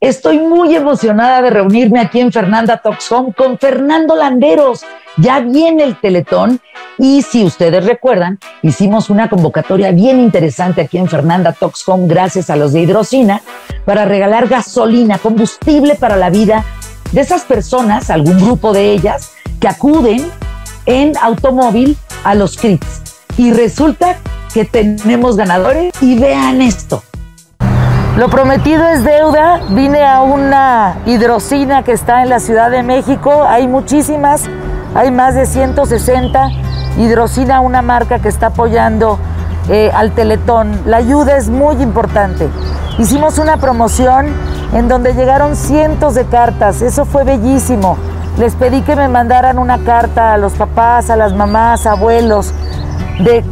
Estoy muy emocionada de reunirme aquí en Fernanda Talks Home con Fernando Landeros. Ya viene el Teletón y si ustedes recuerdan, hicimos una convocatoria bien interesante aquí en Fernanda Talks Home gracias a los de Hidrocina para regalar gasolina, combustible para la vida de esas personas, algún grupo de ellas, que acuden en automóvil a los CRITs. Y resulta que tenemos ganadores y vean esto. Lo prometido es deuda. Vine a una hidrocina que está en la Ciudad de México. Hay muchísimas, hay más de 160. Hidrocina, una marca que está apoyando eh, al Teletón. La ayuda es muy importante. Hicimos una promoción en donde llegaron cientos de cartas. Eso fue bellísimo. Les pedí que me mandaran una carta a los papás, a las mamás, abuelos, de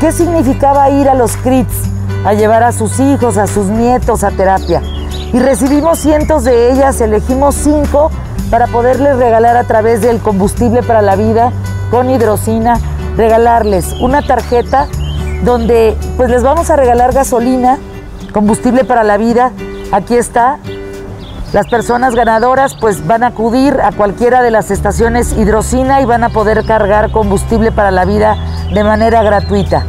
qué significaba ir a los CRITs a llevar a sus hijos, a sus nietos a terapia. Y recibimos cientos de ellas, elegimos cinco para poderles regalar a través del combustible para la vida con hidrocina, regalarles una tarjeta donde pues les vamos a regalar gasolina, combustible para la vida. Aquí está. Las personas ganadoras pues van a acudir a cualquiera de las estaciones hidrocina y van a poder cargar combustible para la vida de manera gratuita.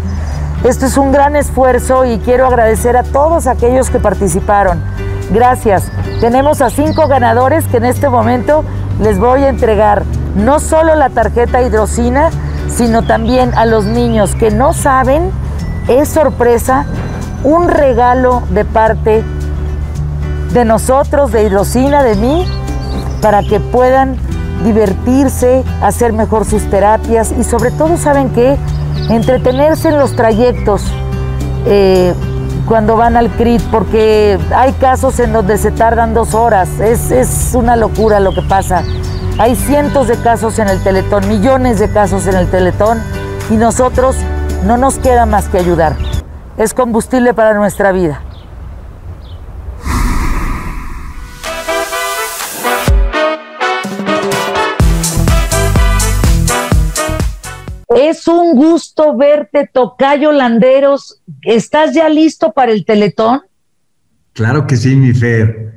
Esto es un gran esfuerzo y quiero agradecer a todos aquellos que participaron. Gracias. Tenemos a cinco ganadores que en este momento les voy a entregar no solo la tarjeta hidrocina, sino también a los niños que no saben, es sorpresa, un regalo de parte de nosotros, de hidrocina, de mí, para que puedan divertirse, hacer mejor sus terapias y sobre todo, ¿saben qué? Entretenerse en los trayectos eh, cuando van al CRIT, porque hay casos en donde se tardan dos horas. Es, es una locura lo que pasa. Hay cientos de casos en el Teletón, millones de casos en el Teletón, y nosotros no nos queda más que ayudar. Es combustible para nuestra vida. Es un gusto verte, Tocayo Landeros. ¿Estás ya listo para el Teletón? Claro que sí, mi Fer.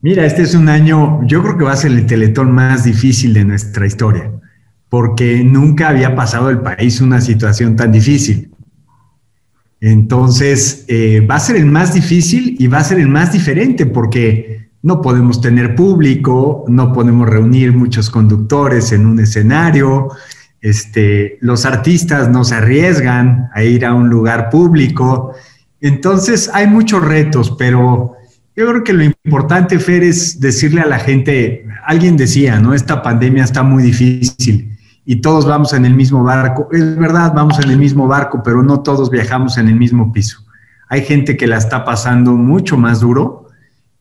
Mira, este es un año, yo creo que va a ser el Teletón más difícil de nuestra historia, porque nunca había pasado el país una situación tan difícil. Entonces, eh, va a ser el más difícil y va a ser el más diferente, porque no podemos tener público, no podemos reunir muchos conductores en un escenario, este, los artistas no se arriesgan a ir a un lugar público. Entonces hay muchos retos, pero yo creo que lo importante, Fer, es decirle a la gente, alguien decía, ¿no? Esta pandemia está muy difícil y todos vamos en el mismo barco. Es verdad, vamos en el mismo barco, pero no todos viajamos en el mismo piso. Hay gente que la está pasando mucho más duro.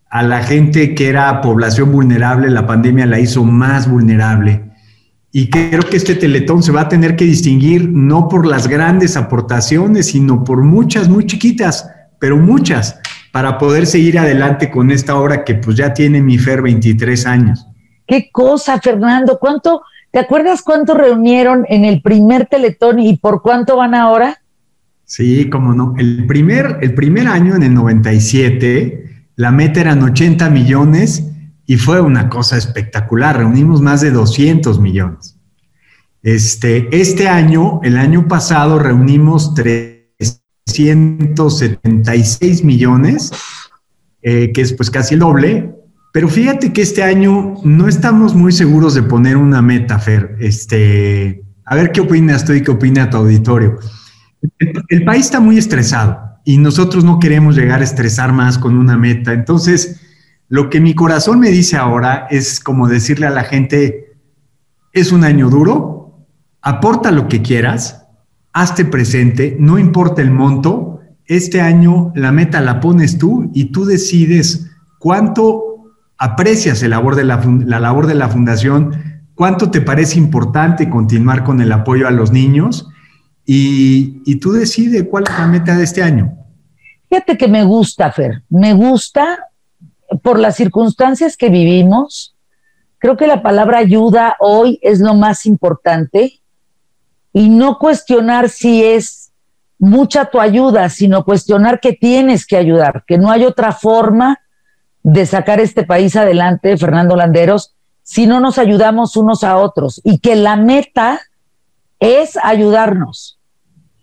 A la gente que era población vulnerable, la pandemia la hizo más vulnerable y creo que este teletón se va a tener que distinguir no por las grandes aportaciones, sino por muchas, muy chiquitas, pero muchas, para poder seguir adelante con esta obra que pues ya tiene mi Fer 23 años. Qué cosa, Fernando. ¿Cuánto, te acuerdas cuánto reunieron en el primer teletón y por cuánto van ahora? Sí, cómo no. El primer, el primer año, en el 97, la meta eran 80 millones y fue una cosa espectacular. Reunimos más de 200 millones. Este, este año, el año pasado, reunimos 376 millones, eh, que es pues casi el doble. Pero fíjate que este año no estamos muy seguros de poner una meta, Fer. Este, a ver qué opinas tú y qué opina tu auditorio. el país está muy estresado y nosotros no queremos llegar a estresar más con una meta. Entonces, lo que mi corazón me dice ahora es como decirle a la gente, es un año duro, aporta lo que quieras, hazte presente, no importa el monto, este año la meta la pones tú y tú decides cuánto aprecias la, labor de la fundación, cuánto te parece importante continuar con el apoyo a los niños y, y tú decides cuál es la meta de este año. Fíjate que me gusta, Fer, me gusta por las circunstancias que vivimos, creo que la palabra ayuda hoy es lo más importante y no cuestionar si es mucha tu ayuda, sino cuestionar que tienes que ayudar, que no hay otra forma de sacar este país adelante, Fernando Landeros, si no nos ayudamos unos a otros y que la meta es ayudarnos.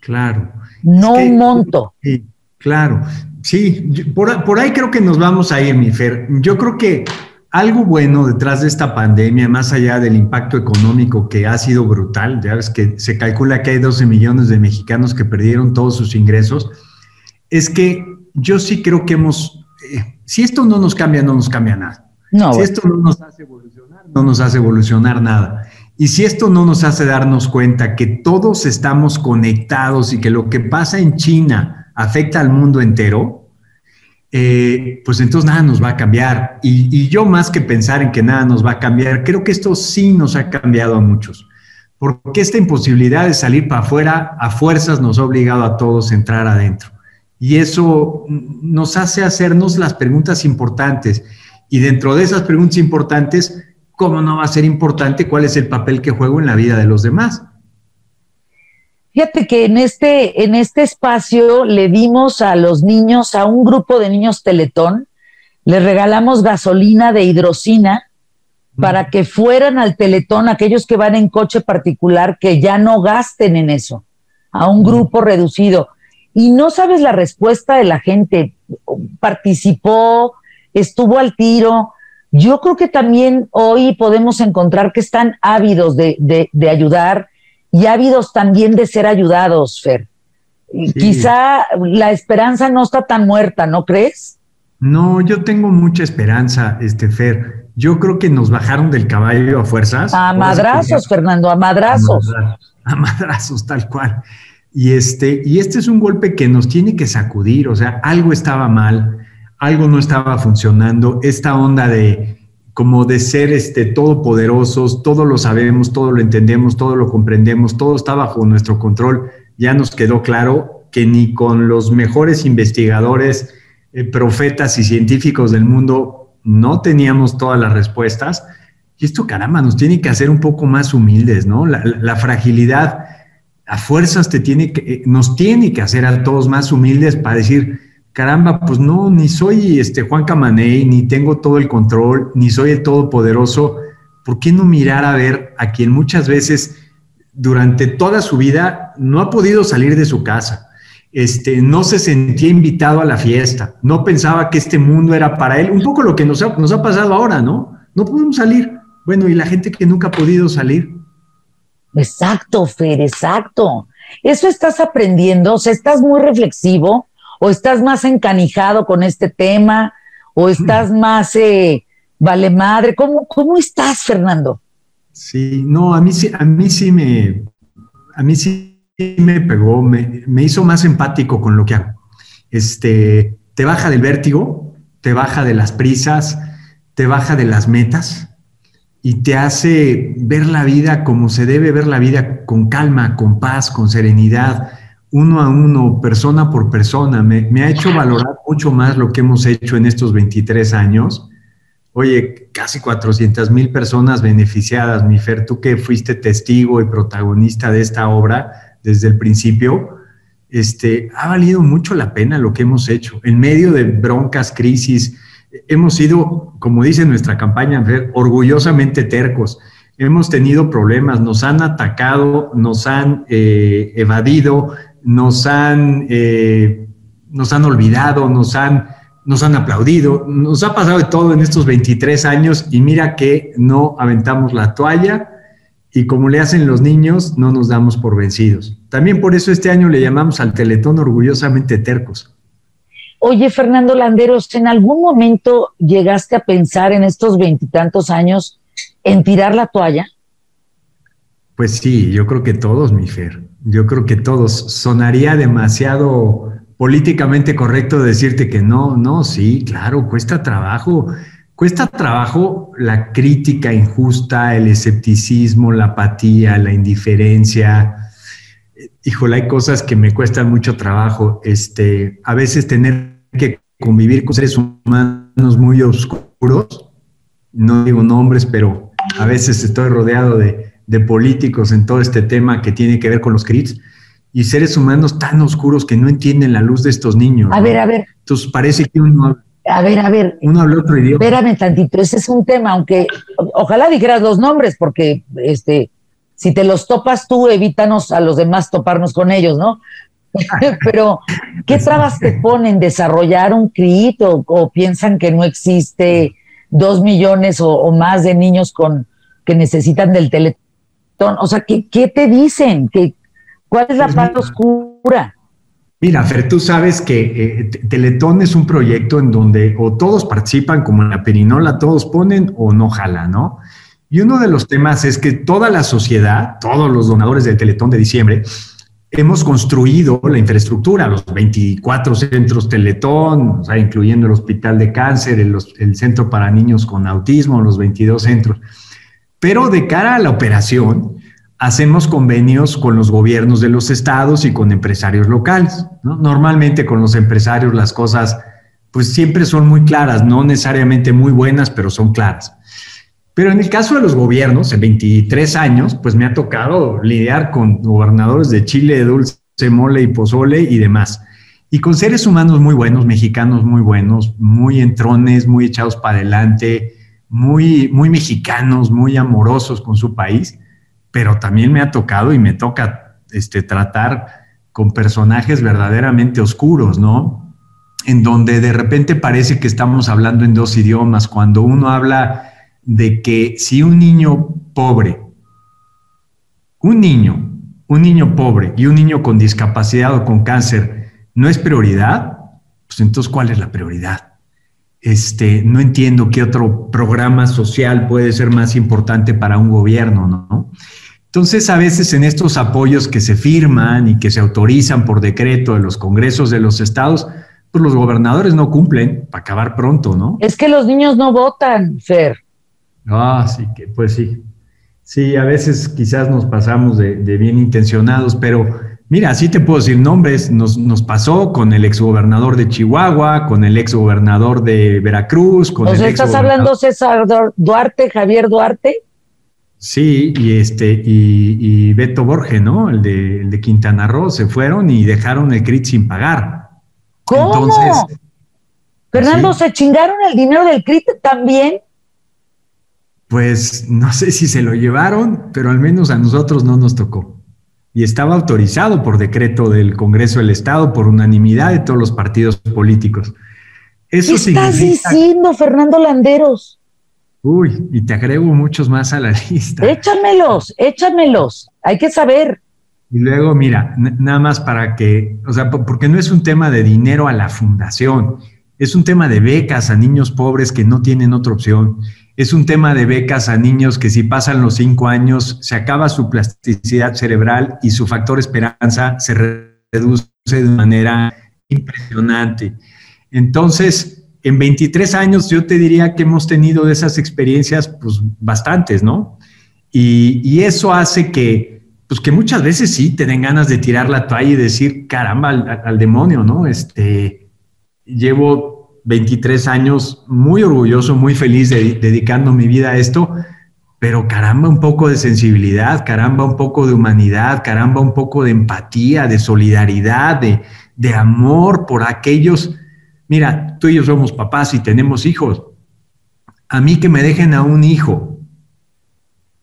Claro. No un monto. Sí, claro. Sí, por, por ahí creo que nos vamos a ir, mi Fer. Yo creo que algo bueno detrás de esta pandemia, más allá del impacto económico que ha sido brutal, ya ves que se calcula que hay 12 millones de mexicanos que perdieron todos sus ingresos, es que yo sí creo que hemos, eh, si esto no nos cambia, no nos cambia nada. si esto no nos hace evolucionar, no nos hace evolucionar nada. Y si esto no nos hace darnos cuenta que todos estamos conectados y que lo que pasa en China afecta al mundo entero, eh, pues entonces nada nos va a cambiar. Y, yo más que pensar en que nada nos va a cambiar, creo que esto sí nos ha cambiado a muchos, porque esta imposibilidad de salir para afuera a fuerzas nos ha obligado a todos a entrar adentro. Y eso nos hace hacernos las preguntas importantes. Y dentro de esas preguntas importantes, ¿cómo no va a ser importante cuál es el papel que juego en la vida de los demás? Fíjate que en este, en este espacio le dimos a los niños, a un grupo de niños Teletón, les regalamos gasolina de hidrocina para que fueran al Teletón aquellos que van en coche particular, que ya no gasten en eso, a un grupo reducido. Y no sabes la respuesta de la gente, participó, estuvo al tiro. Yo creo que también hoy podemos encontrar que están ávidos de, de, de ayudar, y ávidos también de ser ayudados, Fer. Quizá la esperanza no está tan muerta, ¿no crees? No, yo tengo mucha esperanza, este Fer. Yo creo que nos bajaron del caballo a fuerzas. A madrazos, Fernando, a madrazos. A madrazos, tal cual. Y este, y este es un golpe que nos tiene que sacudir, o sea, algo estaba mal, algo no estaba funcionando, esta onda de como de ser este, todopoderosos, todo lo sabemos, todo lo entendemos, todo lo comprendemos, todo está bajo nuestro control, ya nos quedó claro que ni con los mejores investigadores, eh, profetas y científicos del mundo no teníamos todas las respuestas. Y esto, caramba, nos tiene que hacer un poco más humildes, ¿no? La, fragilidad a fuerzas te tiene que, eh, nos tiene que hacer a todos más humildes para decir, caramba, pues no, ni soy este Juan Camaney, ni tengo todo el control, ni soy el todopoderoso. ¿Por qué no mirar a ver a quien muchas veces durante toda su vida no ha podido salir de su casa? Este, no se sentía invitado a la fiesta, no pensaba que este mundo era para él, un poco lo que nos ha, nos ha pasado ahora, ¿no? No podemos salir. Bueno, y la gente que nunca ha podido salir. Exacto, Fer, exacto. Eso estás aprendiendo, o sea, estás muy reflexivo, o estás más encanijado con este tema, o estás más eh, vale madre. ¿Cómo, ¿Cómo estás, Fernando? Sí, no, a mí sí, a mí sí me, a mí sí me pegó, me, me hizo más empático con lo que hago. Este, te baja del vértigo, te baja de las prisas, te baja de las metas y te hace ver la vida como se debe ver la vida, con calma, con paz, con serenidad, uno a uno, persona por persona. Me, ha hecho valorar mucho más lo que hemos hecho en estos 23 años. Oye, casi 400 mil personas beneficiadas, mi Fer, tú que fuiste testigo y protagonista de esta obra desde el principio, este, ha valido mucho la pena lo que hemos hecho. En medio de broncas, crisis, hemos sido, como dice nuestra campaña, Fer, orgullosamente tercos. Hemos tenido problemas, nos han atacado, nos han eh, evadido, nos han, eh, nos han olvidado, nos han, nos han aplaudido, nos ha pasado de todo en estos 23 años y mira que no aventamos la toalla y como le hacen los niños, no nos damos por vencidos. También por eso este año le llamamos al Teletón orgullosamente tercos. Oye, Fernando Landeros, ¿en algún momento llegaste a pensar en estos veintitantos años en tirar la toalla? Pues sí, yo creo que todos, mi Fer. Yo creo que todos. Sonaría demasiado políticamente correcto decirte que no, no, sí, claro, cuesta trabajo. Cuesta trabajo la crítica injusta, el escepticismo, la apatía, la indiferencia. Híjole, hay cosas que me cuestan mucho trabajo. Este, a veces tener que convivir con seres humanos muy oscuros, no digo nombres, pero a veces estoy rodeado de, de políticos en todo este tema que tiene que ver con los CRITs y seres humanos tan oscuros que no entienden la luz de estos niños. A ver, a ver. Entonces parece que uno, A ver, a ver. Uno habla otro idioma. Espérame tantito, ese es un tema, aunque ojalá dijeras los nombres, porque este, si te los topas tú, evítanos a los demás toparnos con ellos, ¿no? Pero, ¿qué trabas te ponen desarrollar un CRIT o, piensan que no existe dos millones o, más de niños con que necesitan del O sea, ¿qué, qué te dicen? ¿Qué, ¿Cuál es la pues parte oscura? Mira, Fer, tú sabes que eh, Teletón es un proyecto en donde o todos participan, como en la perinola, todos ponen o no jala, ¿no? Y uno de los temas es que toda la sociedad, todos los donadores del Teletón de diciembre, hemos construido la infraestructura, los 24 centros Teletón, o sea, incluyendo el Hospital de Cáncer, el, el Centro para Niños con Autismo, los 22 centros. Pero de cara a la operación, hacemos convenios con los gobiernos de los estados y con empresarios locales. Normalmente con los empresarios las cosas pues siempre son muy claras, no necesariamente muy buenas, pero son claras. Pero en el caso de los gobiernos, en 23 años, pues me ha tocado lidiar con gobernadores de Chile, de dulce, mole y pozole y demás. Y con seres humanos muy buenos, mexicanos muy buenos, muy entrones, muy echados para adelante, muy, muy mexicanos, muy amorosos con su país pero también me ha tocado y me toca este, tratar con personajes verdaderamente oscuros, ¿no? En donde de repente parece que estamos hablando en dos idiomas, cuando uno habla de que si un niño pobre, un niño, un niño pobre y un niño con discapacidad o con cáncer no es prioridad, pues entonces ¿cuál es la prioridad? Este, no entiendo qué otro programa social puede ser más importante para un gobierno, ¿no? Entonces, a veces en estos apoyos que se firman y que se autorizan por decreto de los congresos de los estados, pues los gobernadores no cumplen para acabar pronto, ¿no? Es que los niños no votan, Fer. Ah, sí, que pues sí. Sí, a veces quizás nos pasamos de, bien intencionados, pero mira, así te puedo decir nombres. Nos, nos pasó con el exgobernador de Chihuahua, con el exgobernador de Veracruz, con sea, ¿Estás hablando César Duarte, Javier Duarte? Sí, y este, y, Beto Borges, ¿no? El de, Quintana Roo, se fueron y dejaron el CRIT sin pagar. ¿Cómo? Fernando, ¿se chingaron el dinero del CRIT también? Pues no sé si se lo llevaron, pero al menos a nosotros no nos tocó. Y estaba autorizado por decreto del Congreso del Estado, por unanimidad de todos los partidos políticos. Eso ¿Qué estás diciendo, Fernando Landeros? Uy, y te agrego muchos más a la lista. Échamelos, échamelos, hay que saber. Y luego, mira, nada más para que, o sea, porque no es un tema de dinero a la fundación, es un tema de becas a niños pobres que no tienen otra opción. Es un tema de becas a niños que si pasan los cinco años se acaba su plasticidad cerebral y su factor esperanza se reduce de manera impresionante. Entonces, en 23 años yo te diría que hemos tenido de esas experiencias pues bastantes, ¿no? Y, eso hace que, pues que muchas veces sí te den ganas de tirar la toalla y decir, caramba, al, demonio, ¿no? Este, llevo 23 años muy orgulloso, muy feliz de, dedicando mi vida a esto, pero caramba, un poco de sensibilidad, caramba, un poco de humanidad, caramba, un poco de empatía, de solidaridad, de, de amor por aquellos Mira, tú y yo somos papás y tenemos hijos. A mí que me dejen a un hijo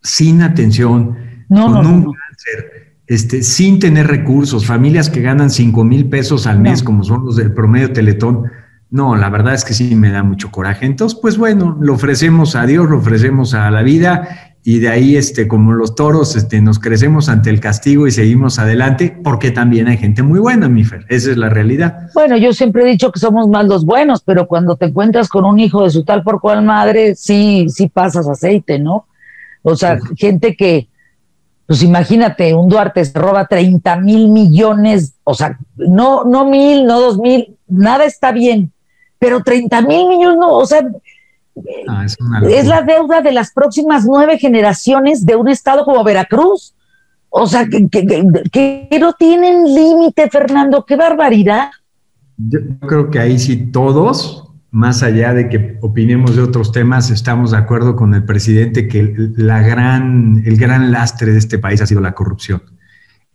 sin atención, con un cáncer, este, sin tener recursos, familias que ganan 5 mil pesos al mes, como son los del promedio Teletón. No, la verdad es que sí me da mucho coraje. Entonces, pues bueno, lo ofrecemos a Dios, lo ofrecemos a la vida y de ahí, este, como los toros, este, nos crecemos ante el castigo y seguimos adelante, porque también hay gente muy buena, mi Fer. Esa es la realidad. Bueno, yo siempre he dicho que somos más los buenos, pero cuando te encuentras con un hijo de su tal por cual madre, sí, sí pasas aceite, ¿no? O sea, gente que, pues imagínate, un Duarte se roba 30 mil millones, o sea, no, no mil, no dos mil, nada está bien, pero 30 mil millones no, o sea, Ah, es, la deuda de las próximas nueve generaciones de un estado como Veracruz. O sea, que, no tienen límite, Fernando. ¡Qué barbaridad! Yo creo que ahí sí todos, más allá de que opinemos de otros temas, estamos de acuerdo con el presidente que la gran, el gran lastre de este país ha sido la corrupción.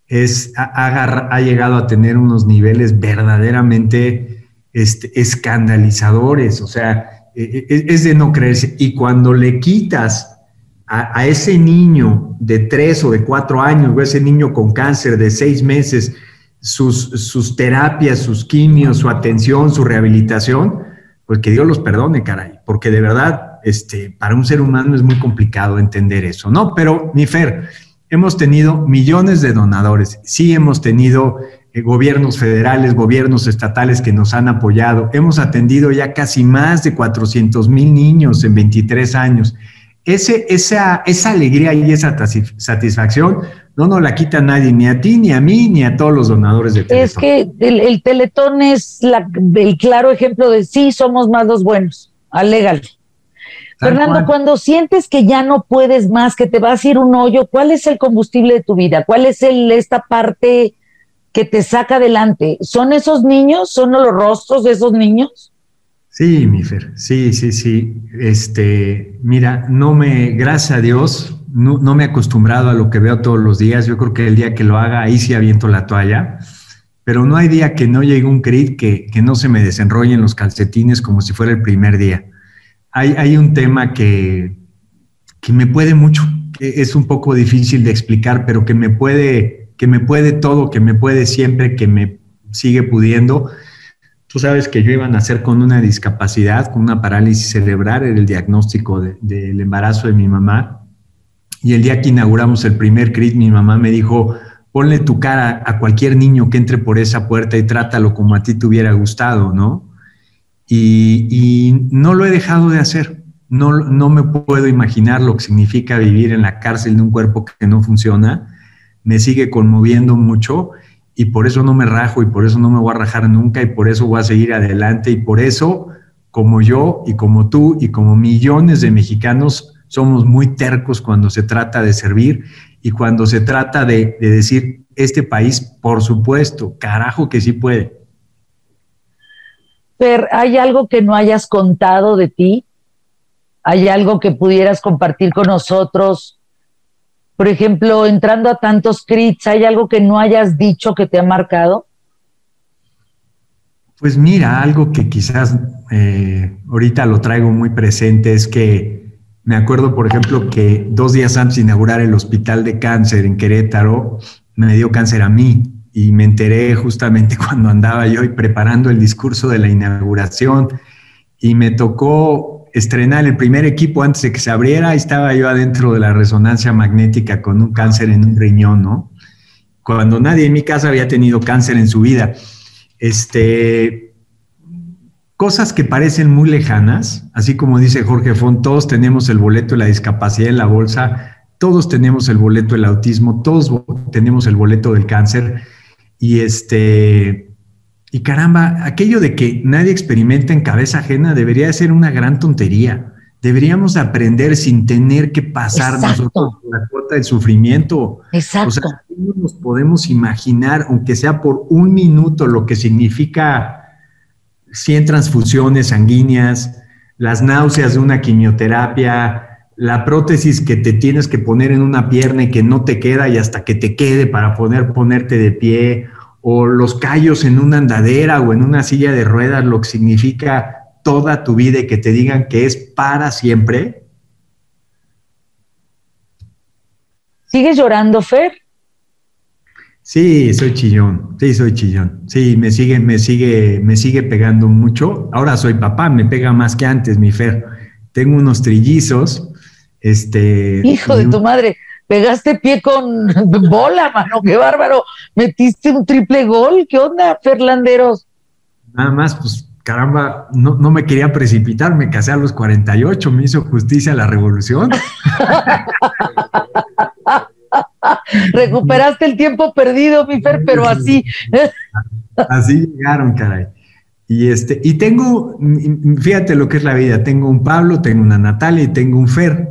Es, ha, ha llegado a tener unos niveles verdaderamente este, escandalizadores, o sea, e, e, es de no creerse. Y cuando le quitas a, ese niño de tres o de cuatro años, o ese niño con cáncer de seis meses, sus, sus terapias, sus quimios, su atención, su rehabilitación, pues que Dios los perdone, caray, porque de verdad, este, para un ser humano es muy complicado entender eso, ¿no? Pero, mi Fer, hemos tenido millones de donadores, sí hemos tenido gobiernos federales, gobiernos estatales que nos han apoyado. Hemos atendido ya casi más de 400 mil niños en 23 años. Ese, esa, esa alegría y esa satisfacción no nos la quita nadie, ni a ti, ni a mí, ni a todos los donadores de Teletón. Es que el, Teletón es el claro ejemplo de sí, somos más los buenos. Alégale. Fernando, cuando sientes que ya no puedes más, que te vas a ir un hoyo, ¿cuál es el combustible de tu vida? ¿Cuál es el, esta parte que te saca adelante. ¿Son esos niños? ¿Son los rostros de esos niños? Sí, mi Fer, sí, sí, sí. Este, mira, no me, gracias a Dios, no, me he acostumbrado a lo que veo todos los días. Yo creo que el día que lo haga, ahí sí aviento la toalla. Pero no hay día que no llegue un crit que, que no se me desenrollen los calcetines como si fuera el primer día. Hay, hay un tema que, que me puede mucho, que es un poco difícil de explicar, pero que me puede que me puede todo, que me puede siempre, que me sigue pudiendo. Tú sabes que yo iba a nacer con una discapacidad, con una parálisis cerebral, era el diagnóstico del embarazo de mi mamá. Y el día que inauguramos el primer CRIT, mi mamá me dijo, ponle tu cara a cualquier niño que entre por esa puerta y trátalo como a ti te hubiera gustado, ¿no? Y, y no lo he dejado de hacer. No, no me puedo imaginar lo que significa vivir en la cárcel de un cuerpo que no funciona me sigue conmoviendo mucho y por eso no me rajo y por eso no me voy a rajar nunca y por eso voy a seguir adelante y por eso, como yo y como tú y como millones de mexicanos, somos muy tercos cuando se trata de servir y cuando se trata de, decir, este país, por supuesto, carajo que sí puede. Pero ¿hay algo que no hayas contado de ti? ¿Hay algo que pudieras compartir con nosotros por ejemplo, entrando a tantos crits, ¿hay algo que no hayas dicho que te ha marcado? Pues mira, algo que quizás eh, ahorita lo traigo muy presente es que me acuerdo, por ejemplo, que dos días antes de inaugurar el hospital de cáncer en Querétaro, me dio cáncer a mí y me enteré justamente cuando andaba yo preparando el discurso de la inauguración y me tocó estrenar el primer equipo antes de que se abriera, estaba yo adentro de la resonancia magnética con un cáncer en un riñón, ¿no? Cuando nadie en mi casa había tenido cáncer en su vida. Este, cosas que parecen muy lejanas, así como dice Jorge Font, todos tenemos el boleto de la discapacidad en la bolsa, todos tenemos el boleto del autismo, todos tenemos el boleto del cáncer y este y caramba, aquello de que nadie experimenta en cabeza ajena debería ser una gran tontería. Deberíamos aprender sin tener que pasar nosotros la cuota del sufrimiento. Exacto. O sea, no nos podemos imaginar, aunque sea por un minuto, lo que significa 100 transfusiones sanguíneas, las náuseas de una quimioterapia, la prótesis que te tienes que poner en una pierna y que no te queda y hasta que te quede para poder ponerte de pie, o los callos en una andadera o en una silla de ruedas, lo que significa toda tu vida y que te digan que es para siempre. ¿Sigues llorando, Fer? Sí, soy chillón, sí, soy chillón. Sí, me sigue, me sigue, me sigue pegando mucho. Ahora soy papá, me pega más que antes, mi Fer. Tengo unos trillizos. Este. Hijo de tu madre pegaste pie con bola, mano, qué bárbaro. Metiste un triple gol, ¿qué onda, Ferlanderos? Nada más, pues caramba, no, no me quería precipitar, me casé a los 48, me hizo justicia la revolución. Recuperaste el tiempo perdido, mi Fer, pero así. así llegaron, caray. Y este, y tengo, fíjate lo que es la vida, tengo un Pablo, tengo una Natalia y tengo un Fer.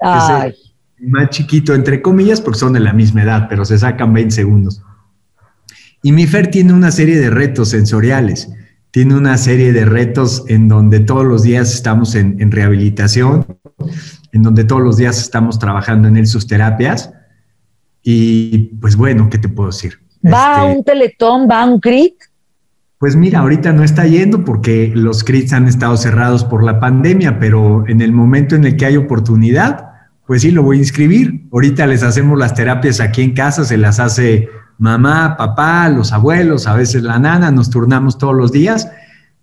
Ay más chiquito, entre comillas, porque son de la misma edad, pero se sacan 20 segundos. Y mi Fer tiene una serie de retos sensoriales, tiene una serie de retos en donde todos los días estamos en, rehabilitación, en donde todos los días estamos trabajando en él sus terapias. Y pues bueno, ¿qué te puedo decir? ¿Va a este, un teletón? ¿Va a un CRIT? Pues mira, ahorita no está yendo porque los CRITs han estado cerrados por la pandemia, pero en el momento en el que hay oportunidad, pues sí, lo voy a inscribir. Ahorita les hacemos las terapias aquí en casa, se las hace mamá, papá, los abuelos, a veces la nana, nos turnamos todos los días,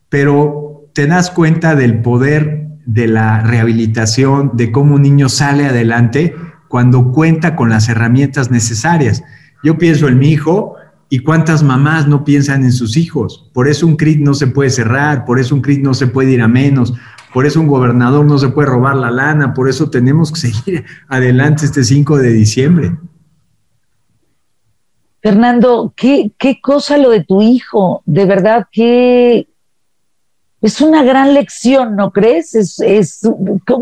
pero te das cuenta del poder de la rehabilitación, de cómo un niño sale adelante cuando cuenta con las herramientas necesarias. Yo pienso en mi hijo, ¿Y cuántas mamás no piensan en sus hijos? Por eso un CRIT no se puede cerrar, por eso un CRIT no se puede ir a menos, por eso un gobernador no se puede robar la lana, por eso tenemos que seguir adelante este 5 de diciembre. Fernando, ¿qué, qué cosa lo de tu hijo? De verdad que es una gran lección, ¿no crees? Es, es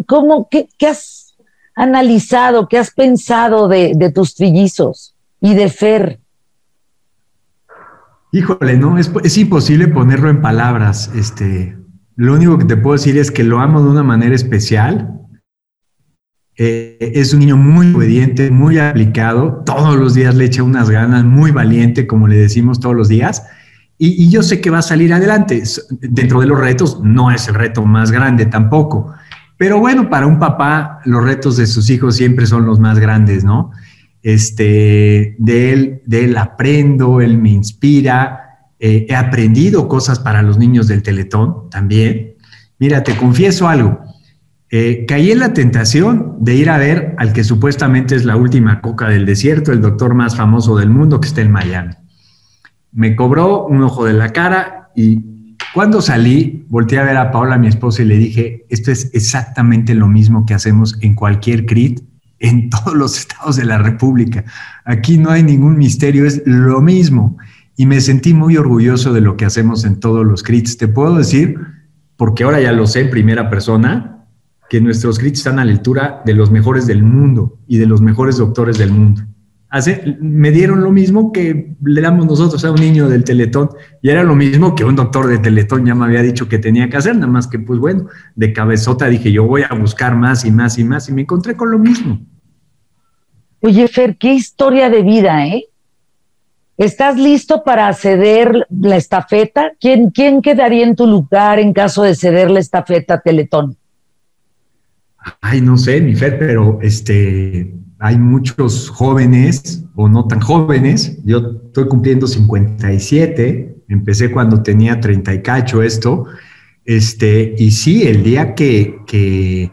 ¿cómo, qué, has analizado, qué has pensado de, de tus trillizos y de Fer? Híjole, no, es, imposible ponerlo en palabras. Este, lo único que te puedo decir es que lo amo de una manera especial. Eh, es un niño muy obediente, muy aplicado. Todos los días le echa unas ganas, muy valiente, como le decimos todos los días. Y, y, yo sé que va a salir adelante. Dentro de los retos, no es el reto más grande tampoco. Pero bueno, para un papá, los retos de sus hijos siempre son los más grandes, ¿no? este, de, él, de él aprendo, él me inspira, eh, he aprendido cosas para los niños del Teletón también. Mira, te confieso algo, eh, caí en la tentación de ir a ver al que supuestamente es la última coca del desierto, el doctor más famoso del mundo que está en Miami. Me cobró un ojo de la cara y cuando salí, volteé a ver a Paola, mi esposa, y le dije, esto es exactamente lo mismo que hacemos en cualquier CRIT en todos los estados de la República. Aquí no hay ningún misterio, es lo mismo. Y me sentí muy orgulloso de lo que hacemos en todos los CRITs. Te puedo decir, porque ahora ya lo sé en primera persona, que nuestros CRITs están a la altura de los mejores del mundo y de los mejores doctores del mundo. Hace, me dieron lo mismo que le damos nosotros a un niño del Teletón y era lo mismo que un doctor de Teletón ya me había dicho que tenía que hacer, nada más que pues bueno, de cabezota dije yo voy a buscar más y más y más y me encontré con lo mismo. Oye, Fer, qué historia de vida, ¿eh? ¿Estás listo para ceder la estafeta? ¿Quién, ¿Quién quedaría en tu lugar en caso de ceder la estafeta a Teletón? Ay, no sé, mi Fer, pero este, hay muchos jóvenes o no tan jóvenes. Yo estoy cumpliendo 57, empecé cuando tenía 30 y cacho esto. Este, y sí, el día que, que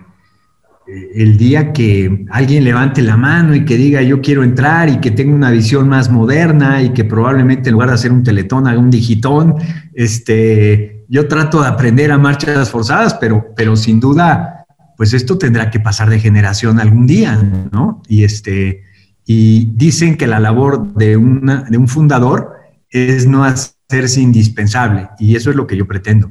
el día que alguien levante la mano y que diga yo quiero entrar y que tenga una visión más moderna y que probablemente en lugar de hacer un teletón haga un digitón, este, yo trato de aprender a marchas forzadas, pero, pero sin duda, pues esto tendrá que pasar de generación algún día, ¿no? Y este, y dicen que la labor de, una, de un fundador es no hacerse indispensable y eso es lo que yo pretendo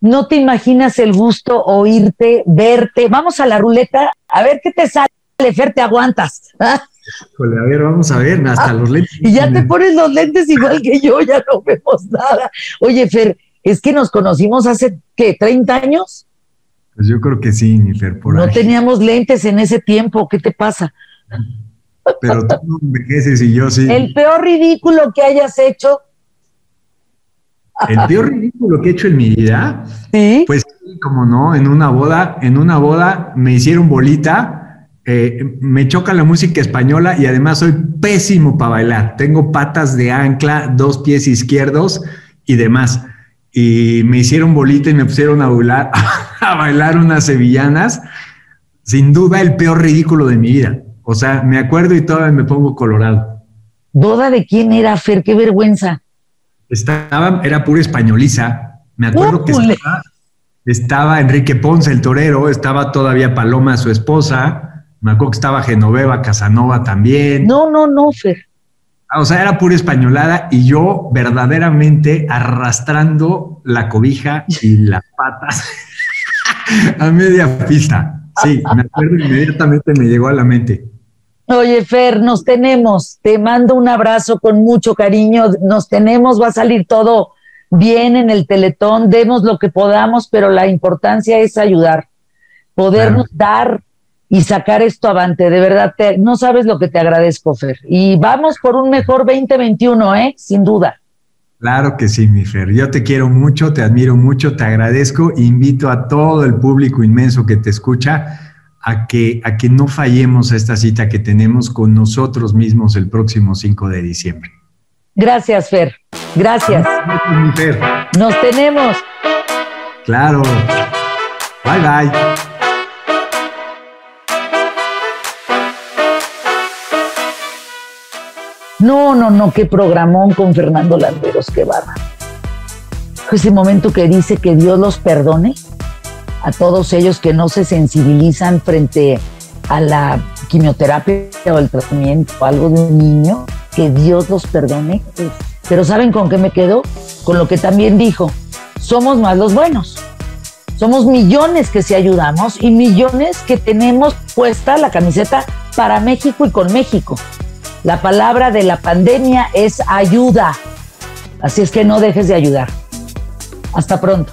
no te imaginas el gusto oírte, verte. Vamos a la ruleta, a ver qué te sale, Fer, te aguantas. a ver, vamos a ver, hasta los lentes. Y ya te pones los lentes igual que yo, ya no vemos nada. Oye, Fer, es que nos conocimos hace, ¿qué, 30 años? Pues yo creo que sí, mi Fer, por no teníamos lentes en ese tiempo, ¿qué te pasa? Pero tú no envejeces y yo sí. El peor ridículo que hayas hecho el peor ridículo que he hecho en mi vida, pues como no, en una boda, en una boda me hicieron bolita, eh, me choca la música española y además soy pésimo para bailar. Tengo patas de ancla, dos pies izquierdos y demás. Y me hicieron bolita y me pusieron a bailar, a bailar unas sevillanas. Sin duda el peor ridículo de mi vida. O sea, me acuerdo y todavía me pongo colorado. ¿Boda de quién era, Fer? ¡Qué vergüenza! Estaba, era pura españoliza. Me acuerdo que estaba, Enrique Ponce, el torero, estaba todavía Paloma, su esposa. Me acuerdo que estaba Genoveva Casanova también. No, no, no, Fer. Ah, o sea, era pura españolada y yo verdaderamente arrastrando la cobija y las patas a media pista. Sí, me acuerdo inmediatamente me llegó a la mente. Oye, Fer, nos tenemos. Te mando un abrazo con mucho cariño. Nos tenemos, va a salir todo bien en el teletón. Demos lo que podamos, pero la importancia es ayudar, podernos dar y sacar esto avante. De verdad, no sabes lo que te agradezco, Fer. Y vamos por un mejor 2021, ¿eh? Sin duda. Claro que sí, mi Fer. Yo te quiero mucho, te admiro mucho, te agradezco. Invito a todo el público inmenso que te escucha a que, a que no fallemos a esta cita que tenemos con nosotros mismos el próximo 5 de diciembre. Gracias, Fer. Gracias. Fer. Nos tenemos. Claro. Bye bye. No, no, no, qué programón con Fernando Landeros, qué barba. Ese momento que dice que Dios los perdone a todos ellos que no se sensibilizan frente a la quimioterapia o el tratamiento o algo de un niño, que Dios los perdone. Pero ¿saben con qué me quedo? Con lo que también dijo, somos más los buenos. Somos millones que se ayudamos y millones que tenemos puesta la camiseta para México y con México. La palabra de la pandemia es ayuda. Así es que no dejes de ayudar. Hasta pronto.